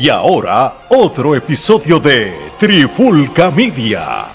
Y ahora, otro episodio de Trifulca Media.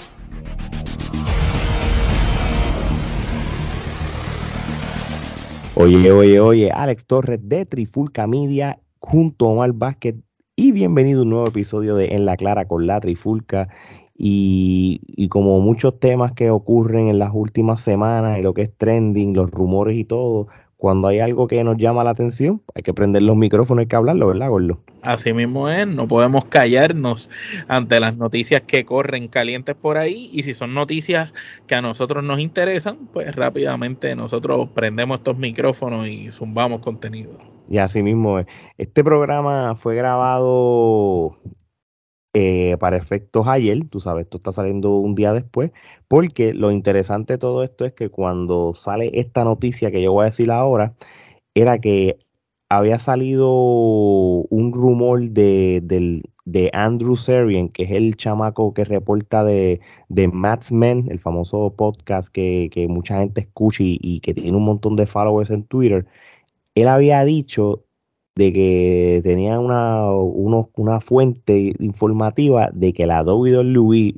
Oye, oye, oye, Alex Torres de Trifulca Media junto a Omar Vázquez y bienvenido a un nuevo episodio de En la Clara con la Trifulca. Y, y, como muchos temas que ocurren en las últimas semanas y lo que es trending, los rumores y todo, cuando hay algo que nos llama la atención, hay que prender los micrófonos, hay que hablarlo, ¿verdad, Gordo? Así mismo es, no podemos callarnos ante las noticias que corren calientes por ahí y si son noticias que a nosotros nos interesan, pues rápidamente nosotros prendemos estos micrófonos y zumbamos contenido. Y así mismo es. Este programa fue grabado eh, para efectos ayer, tú sabes, esto está saliendo un día después, porque lo interesante de todo esto es que cuando sale esta noticia que yo voy a decir ahora, era que había salido un rumor de, de Andrew Serian, que es el chamaco que reporta de, de Matt's Men, el famoso podcast que, mucha gente escucha y que tiene un montón de followers en Twitter. Él había dicho de que tenía una, una fuente informativa de que la WWE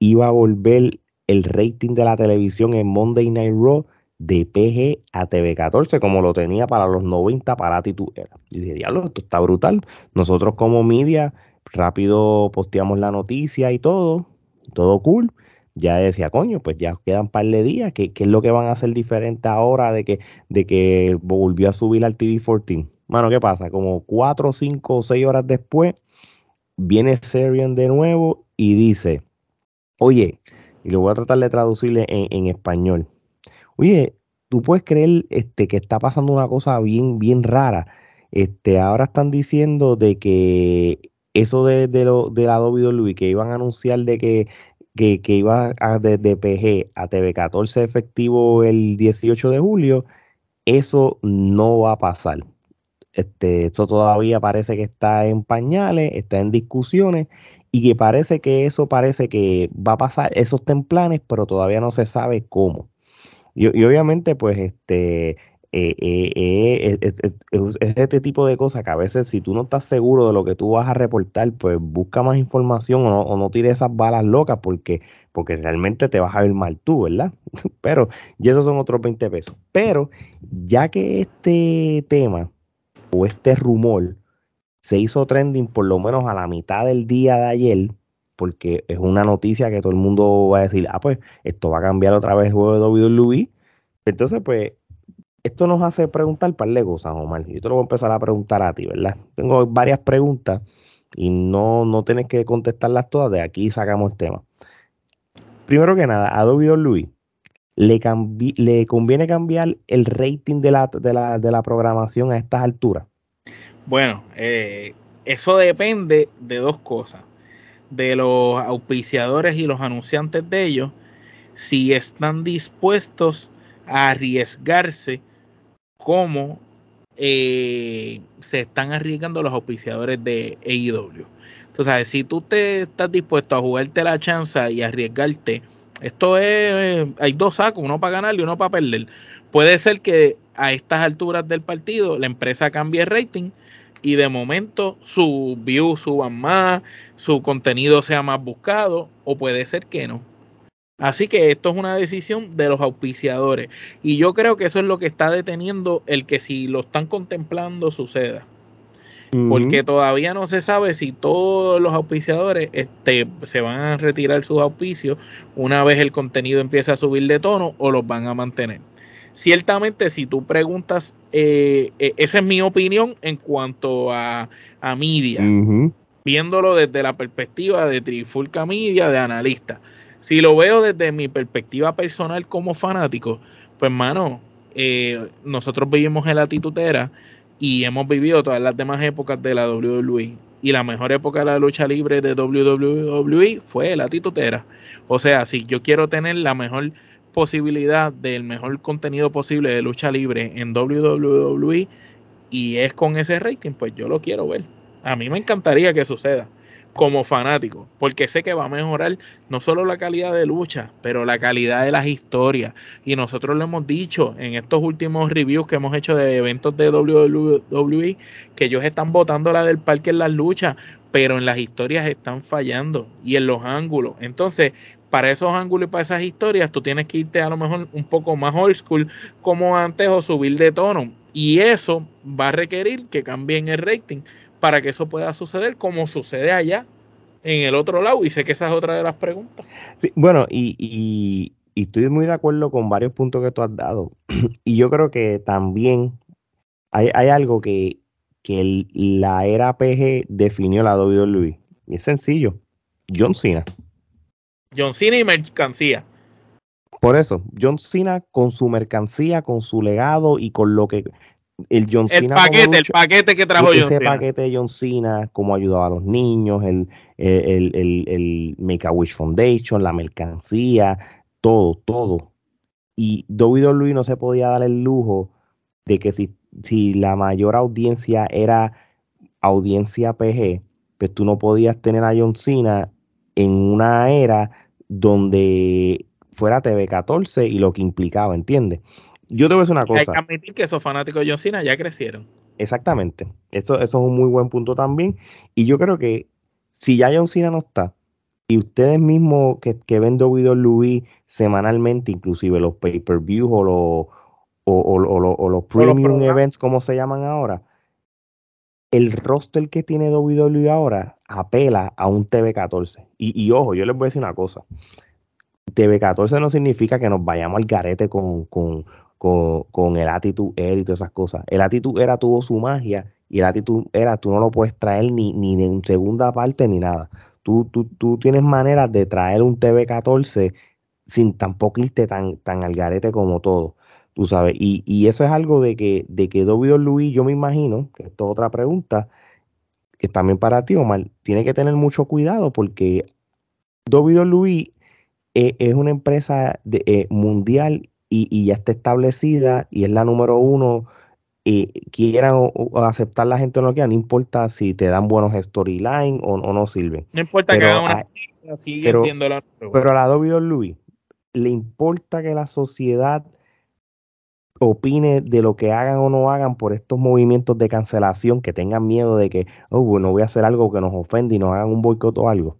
iba a volver el rating de la televisión en Monday Night Raw de PG a TV14, como lo tenía para los 90 para Attitude Era. Y dije, diablo, esto está brutal. Nosotros como media, rápido posteamos la noticia y todo, todo cool. Ya decía, coño, pues ya quedan un par de días. ¿Qué, ¿Qué, es lo que van a hacer diferente ahora de que, de que volvió a subir al TV14? Mano, ¿qué pasa? Como cuatro, cinco o seis horas después, viene Serian de nuevo y dice, oye, y lo voy a tratar de traducirle en, español. Oye, tú puedes creer este, que está pasando una cosa bien, bien rara. Este, ahora están diciendo de que eso de, lo, de la WWE, que iban a anunciar de que, que, que iba a, de, de PG a TV14 efectivo el 18 de julio, eso no va a pasar. Este, eso todavía parece que está en pañales, está en discusiones y que parece que eso parece que va a pasar, esos está planes, pero todavía no se sabe cómo. Y, obviamente, pues, este, eh, eh, eh, es, este tipo de cosas que a veces si tú no estás seguro de lo que tú vas a reportar, pues busca más información o no, o no tires esas balas locas porque, porque realmente te vas a ver mal tú, ¿verdad? Pero, y esos son otros 20 pesos. Pero, ya que este tema o este rumor se hizo trending por lo menos a la mitad del día de ayer, porque es una noticia que todo el mundo va a decir, ah, pues esto va a cambiar otra vez el juego de WWE. Entonces, pues, esto nos hace preguntar par de cosas, Omar. Yo te lo voy a empezar a preguntar a ti, ¿verdad? Tengo varias preguntas y no, no tienes que contestarlas todas, de aquí sacamos el tema. Primero que nada, a WWE le, le conviene cambiar el rating de la, de la, de la programación a estas alturas? Bueno, eh, eso depende de dos cosas. De los auspiciadores y los anunciantes de ellos, si están dispuestos a arriesgarse como eh, se están arriesgando los auspiciadores de AEW. Entonces, si tú te estás dispuesto a jugarte la chance y arriesgarte esto es, eh, hay dos sacos, uno para ganar y uno para perder. Puede ser que a estas alturas del partido la empresa cambie el rating y de momento su views suban más, su contenido sea más buscado, o puede ser que no. Así que esto es una decisión de los auspiciadores. Y yo creo que eso es lo que está deteniendo el que si lo están contemplando suceda porque todavía no se sabe si todos los auspiciadores este, se van a retirar sus auspicios una vez el contenido empiece a subir de tono o los van a mantener. Ciertamente, si tú preguntas, eh, eh, esa es mi opinión en cuanto a, a media, viéndolo desde la perspectiva de Trifulca Media, de analista. Si lo veo desde mi perspectiva personal como fanático, pues, mano, eh, nosotros vivimos en la titutera y hemos vivido todas las demás épocas de la WWE. Y la mejor época de la lucha libre de WWE fue la titutera. O sea, si yo quiero tener la mejor posibilidad del mejor contenido posible de lucha libre en WWE y es con ese rating, pues yo lo quiero ver. A mí me encantaría que suceda. Como fanático, porque sé que va a mejorar no solo la calidad de lucha, pero la calidad de las historias. Y nosotros lo hemos dicho en estos últimos reviews que hemos hecho de eventos de WWE, que ellos están botando la del parque en las luchas, pero en las historias están fallando y en los ángulos. Entonces, para esos ángulos y para esas historias, tú tienes que irte a lo mejor un poco más old school como antes o subir de tono. Y eso va a requerir que cambien el rating para que eso pueda suceder como sucede allá en el otro lado. Y sé que esa es otra de las preguntas. Sí, bueno, y, estoy muy de acuerdo con varios puntos que tú has dado. y yo creo que también hay, algo que, que la era PG definió la WWE. Y es sencillo. John Cena. John Cena y mercancía. Por eso, John Cena con su mercancía, con su legado y con lo que el John Cena. El paquete, el paquete que trajo John Cena. Ese paquete de John Cena, cómo ayudaba a los niños, el, el, el, el Make a Wish Foundation, la mercancía, todo, todo. Y WWE no se podía dar el lujo de que si, si la mayor audiencia era audiencia PG, pues tú no podías tener a John Cena en una era donde fuera TV 14 y lo que implicaba, ¿entiendes? Yo te voy a decir una cosa. Hay que admitir que esos fanáticos de John Cena ya crecieron. Exactamente. Eso, eso es un muy buen punto también. Y yo creo que si ya John Cena no está, y ustedes mismos que, que ven WWE semanalmente, inclusive los pay-per-views o los, o, los premium events, como se llaman ahora, el roster que tiene WWE ahora apela a un TV14. Y, y, ojo, yo les voy a decir una cosa. TV14 no significa que nos vayamos al garete con, con, con, el Attitude Era y todas esas cosas. El Attitude Era tuvo su magia y el Attitude Era tú no lo puedes traer ni, ni en segunda parte ni nada. Tú, tú, tú tienes maneras de traer un TV14 sin tampoco irte tan, tan al garete como todo. Tú sabes, y, y eso es algo de que, de que Luis, yo me imagino, que esto es otra pregunta, que también para ti, Omar, tiene que tener mucho cuidado porque Luis es, es una empresa de, eh, mundial y, ya está establecida y es la número uno, y quieran aceptar la gente o no quieran, no importa si te dan buenos storylines o, o, no sirven. No importa que hagan una sigue pero, siendo la Pero a la Luis le importa que la sociedad opine de lo que hagan o no hagan por estos movimientos de cancelación, que tengan miedo de que, oh, bueno, voy a hacer algo que nos ofende y nos hagan un boicot o algo.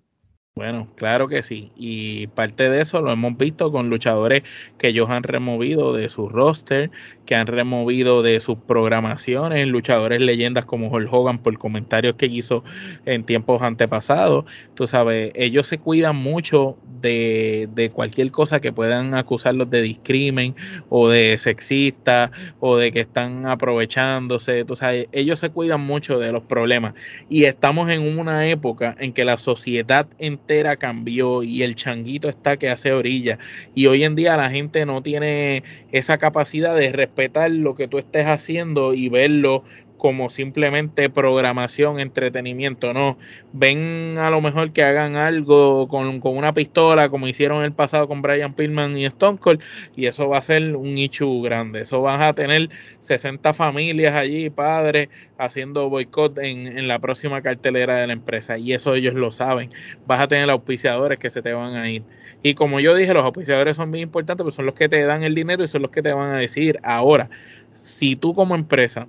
Bueno, claro que sí. Y parte de eso lo hemos visto con luchadores que ellos han removido de su roster, que han removido de sus programaciones, luchadores leyendas como Hulk Hogan por comentarios que hizo en tiempos antepasados. Tú sabes, ellos se cuidan mucho de, de cualquier cosa que puedan acusarlos de discrimen o de sexista o de que están aprovechándose. Tú sabes, ellos se cuidan mucho de los problemas. Y estamos en una época en que la sociedad en cambió y el changuito está que hace orilla. Y hoy en día la gente no tiene esa capacidad de respetar lo que tú estés haciendo y verlo como simplemente programación, entretenimiento, no. Ven a lo mejor que hagan algo con, una pistola, como hicieron el pasado con Brian Pillman y Stone Cold, y eso va a ser un issue grande. Eso vas a tener 60 familias allí, padres, haciendo boicot en, en la próxima cartelera de la empresa, y eso ellos lo saben. Vas a tener auspiciadores que se te van a ir. Y como yo dije, los auspiciadores son muy importantes, pero son los que te dan el dinero y son los que te van a decir ahora, si tú como empresa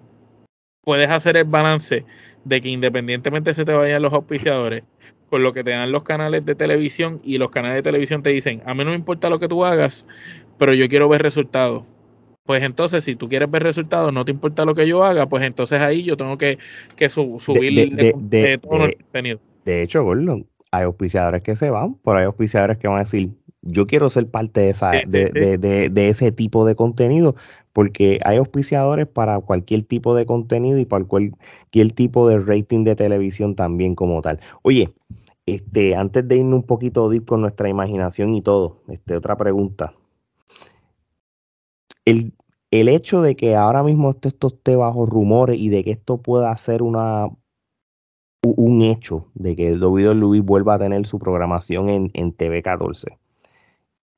puedes hacer el balance de que independientemente se te vayan los auspiciadores, con lo que te dan los canales de televisión y los canales de televisión te dicen, a mí no me importa lo que tú hagas, pero yo quiero ver resultados. Pues entonces, si tú quieres ver resultados, no te importa lo que yo haga, pues entonces ahí yo tengo que, que subir de, de, todo el contenido. De hecho, Gordon, hay auspiciadores que se van, pero hay auspiciadores que van a decir, yo quiero ser parte de, esa, de, de, ese tipo de contenido, porque hay auspiciadores para cualquier tipo de contenido y para cualquier tipo de rating de televisión también como tal. Oye, este, antes de irnos un poquito deep con nuestra imaginación y todo, este, otra pregunta. El, el hecho de que ahora mismo esto, esté bajo rumores y de que esto pueda ser una un hecho de que Luis vuelva a tener su programación en, en TV 14.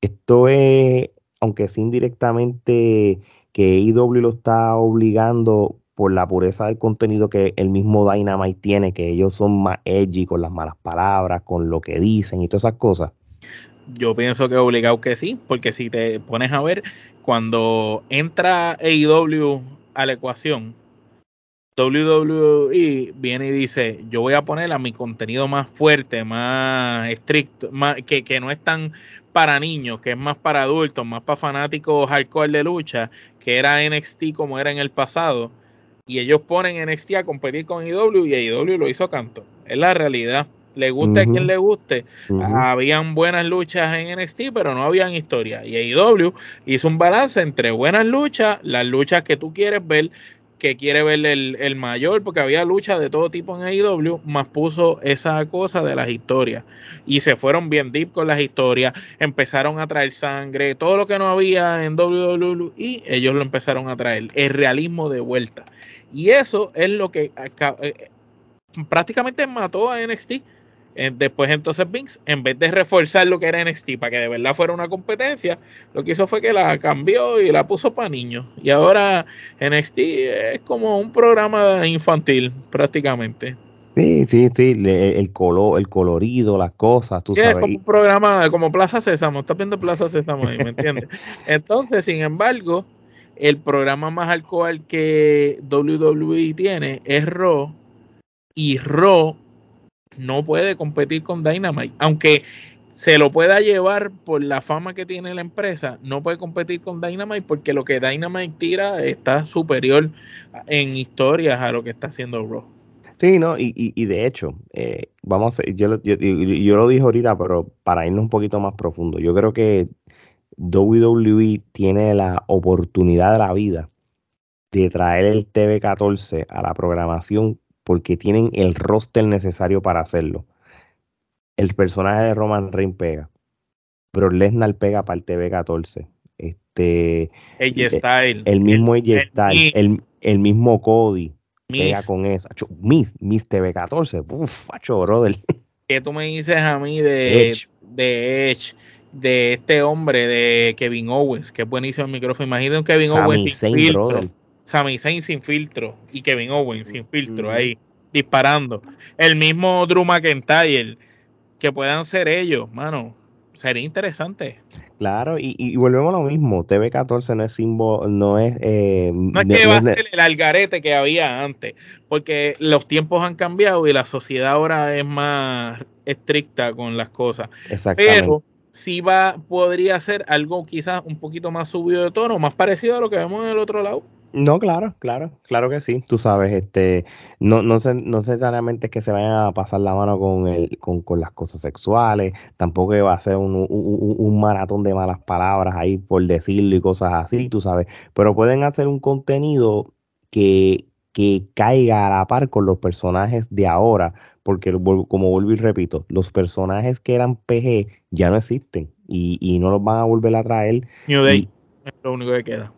Esto es, aunque sí indirectamente que IW lo está obligando por la pureza del contenido que el mismo Dynamite tiene, que ellos son más edgy con las malas palabras, con lo que dicen y todas esas cosas? Yo pienso que obligado que sí, porque si te pones a ver, cuando entra AEW a la ecuación, WWE viene y dice, yo voy a poner a mi contenido más fuerte, más estricto, más, que, que no es tan para niños, que es más para adultos, más para fanáticos hardcore de lucha, que era NXT como era en el pasado. Y ellos ponen NXT a competir con IW y IW lo hizo canto. Es la realidad. Le guste a quien le guste. Habían buenas luchas en NXT, pero no habían historia. Y IW hizo un balance entre buenas luchas, las luchas que tú quieres ver, que quiere ver el, mayor, porque había lucha de todo tipo en AEW, más puso esa cosa de las historias. Y se fueron bien deep con las historias, empezaron a traer sangre, todo lo que no había en WWE, y ellos lo empezaron a traer, el realismo de vuelta. Y eso es lo que eh, prácticamente mató a NXT después entonces Vince, en vez de reforzar lo que era NXT para que de verdad fuera una competencia, lo que hizo fue que la cambió y la puso para niños. Y ahora NXT es como un programa infantil prácticamente. Sí, sí, sí, el color, el colorido, las cosas, tú sabes. Es como un programa, como Plaza Sésamo, estás viendo Plaza Sésamo ahí, ¿me entiendes? Entonces, sin embargo, el programa más alcohol que WWE tiene es Raw, y Raw no puede competir con Dynamite. Aunque se lo pueda llevar por la fama que tiene la empresa, no puede competir con Dynamite porque lo que Dynamite tira está superior en historias a lo que está haciendo Raw. Sí, no, y, y, de hecho, eh, vamos yo, yo, yo, lo dije ahorita, pero para irnos un poquito más profundo, yo creo que WWE tiene la oportunidad de la vida de traer el TV14 a la programación porque tienen el roster necesario para hacerlo. El personaje de Roman Reigns pega, pero Lesnar pega para el TV14. Este, Style. El mismo AJ Style, el, el, mismo Cody pega con eso. Miss, Miss TV14, uff, facho, brother. ¿Qué tú me dices a mí de Edge. de Edge? De este hombre, de Kevin Owens, que es buenísimo el micrófono. Imagínate un Kevin Owens. Zayn, brother Sami Zayn sin filtro y Kevin Owens sin filtro ahí disparando. El mismo Drew McIntyre, que puedan ser ellos, mano, sería interesante. Claro, y, volvemos a lo mismo, TV14 no es símbolo, no es... Eh, no es que va a ser el algarete que había antes, porque los tiempos han cambiado y la sociedad ahora es más estricta con las cosas. Exactamente. Pero sí va, podría ser algo quizás un poquito más subido de tono, más parecido a lo que vemos en el otro lado. No, claro, claro, claro que sí. Tú sabes, este, no, no, no necesariamente es que se vayan a pasar la mano con, el, con, con las cosas sexuales, tampoco va a ser un, un, maratón de malas palabras ahí por decirlo y cosas así, tú sabes, pero pueden hacer un contenido que, que caiga a la par con los personajes de ahora, porque como vuelvo y repito, los personajes que eran PG ya no existen y, y no los van a volver a traer. New Day es lo único que queda.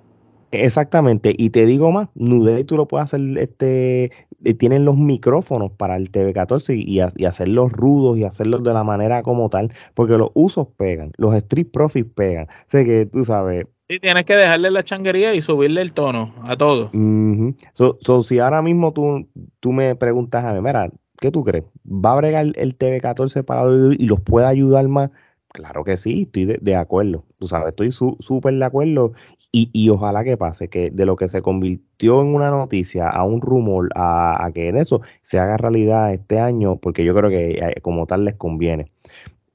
Exactamente, y te digo más, Nuday tú lo puedes hacer, este, eh, tienen los micrófonos para el TV14 y, y, hacerlos rudos y hacerlos de la manera como tal, porque los usos pegan, los street profits pegan, sé que tú sabes. Sí, tienes que dejarle la changuería y subirle el tono a todo. so, si ahora mismo tú, tú me preguntas a mí, mira, ¿qué tú crees? ¿Va a bregar el TV14 para y los puede ayudar más? Claro que sí, estoy de, acuerdo. Tú sabes, estoy súper de acuerdo y, ojalá que pase, que de lo que se convirtió en una noticia a un rumor, a, que en eso se haga realidad este año, porque yo creo que eh, como tal les conviene.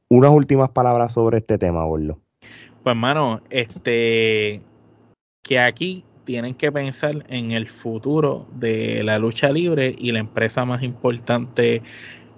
Unas últimas palabras sobre este tema, Borlo. Pues, hermano, este, que aquí tienen que pensar en el futuro de la lucha libre y la empresa más importante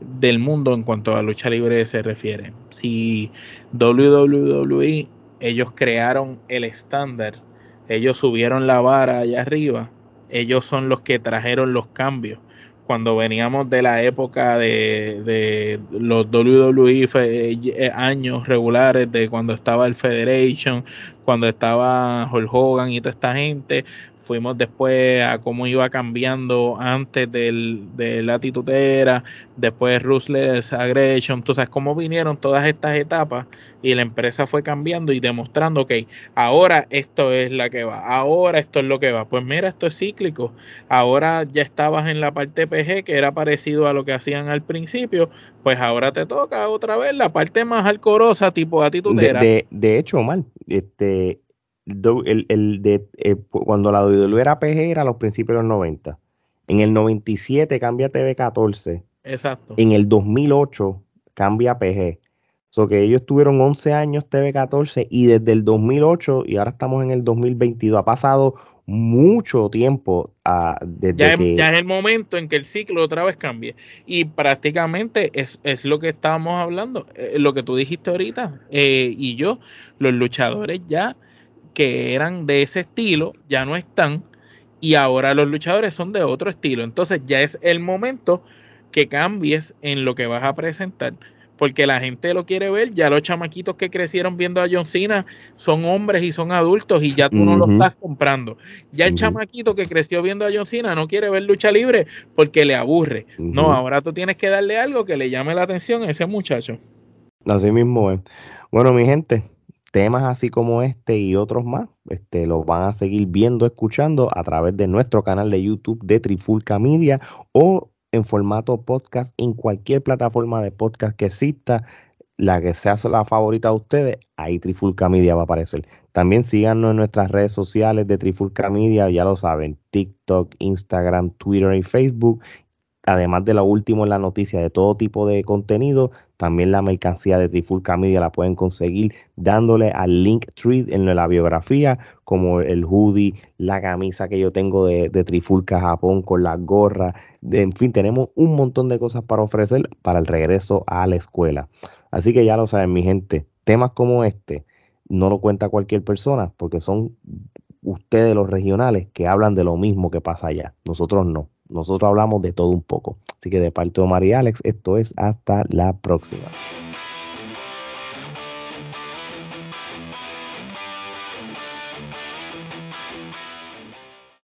del mundo en cuanto a la lucha libre se refiere. Si WWE ellos crearon el estándar, ellos subieron la vara allá arriba, ellos son los que trajeron los cambios. Cuando veníamos de la época de, de los WWE eh, años regulares, de cuando estaba el Federation, cuando estaba Hulk Hogan y toda esta gente, fuimos después a cómo iba cambiando antes del, de la titutera, después Ruthless Aggression, tú sabes cómo vinieron todas estas etapas y la empresa fue cambiando y demostrando que ahora esto es la que va, ahora esto es lo que va. Pues mira, esto es cíclico. Ahora ya estabas en la parte PG que era parecido a lo que hacían al principio, pues ahora te toca otra vez la parte más alcorosa tipo atitudera. De, de, hecho, mal, este, el, el de, eh, cuando la WWE era PG era a los principios de los 90. En el 97 cambia TV 14. Exacto. En el 2008 cambia PG. So que ellos tuvieron 11 años TV 14 y desde el 2008 y ahora estamos en el 2022. Ha pasado mucho tiempo uh, desde ya, que... es, ya, es, el momento en que el ciclo otra vez cambie. Y prácticamente es, es lo que estábamos hablando, eh, lo que tú dijiste ahorita eh, y yo, los luchadores ya que eran de ese estilo ya no están y ahora los luchadores son de otro estilo. Entonces ya es el momento que cambies en lo que vas a presentar porque la gente lo quiere ver. Ya los chamaquitos que crecieron viendo a John Cena son hombres y son adultos y ya tú uh -huh. no lo estás comprando. Ya el uh -huh. chamaquito que creció viendo a John Cena no quiere ver lucha libre porque le aburre. Uh -huh. No, ahora tú tienes que darle algo que le llame la atención a ese muchacho. Así mismo es. Bueno, mi gente, temas así como este y otros más, este, los van a seguir viendo, escuchando a través de nuestro canal de YouTube de Trifulca Media o en formato podcast en cualquier plataforma de podcast que exista, la que sea la favorita de ustedes, ahí Trifulca Media va a aparecer. También síganos en nuestras redes sociales de Trifulca Media, ya lo saben, TikTok, Instagram, Twitter y Facebook. Además de lo último en la noticia de todo tipo de contenido, también la mercancía de Trifulca Media la pueden conseguir dándole al link tree en la biografía, como el hoodie, la camisa que yo tengo de, de Trifulca Japón con la gorra. De, en fin, tenemos un montón de cosas para ofrecer para el regreso a la escuela. Así que ya lo saben, mi gente, temas como este no lo cuenta cualquier persona porque son ustedes los regionales que hablan de lo mismo que pasa allá. Nosotros no. Nosotros hablamos de todo un poco. Así que de parte de María Alex, esto es hasta la próxima.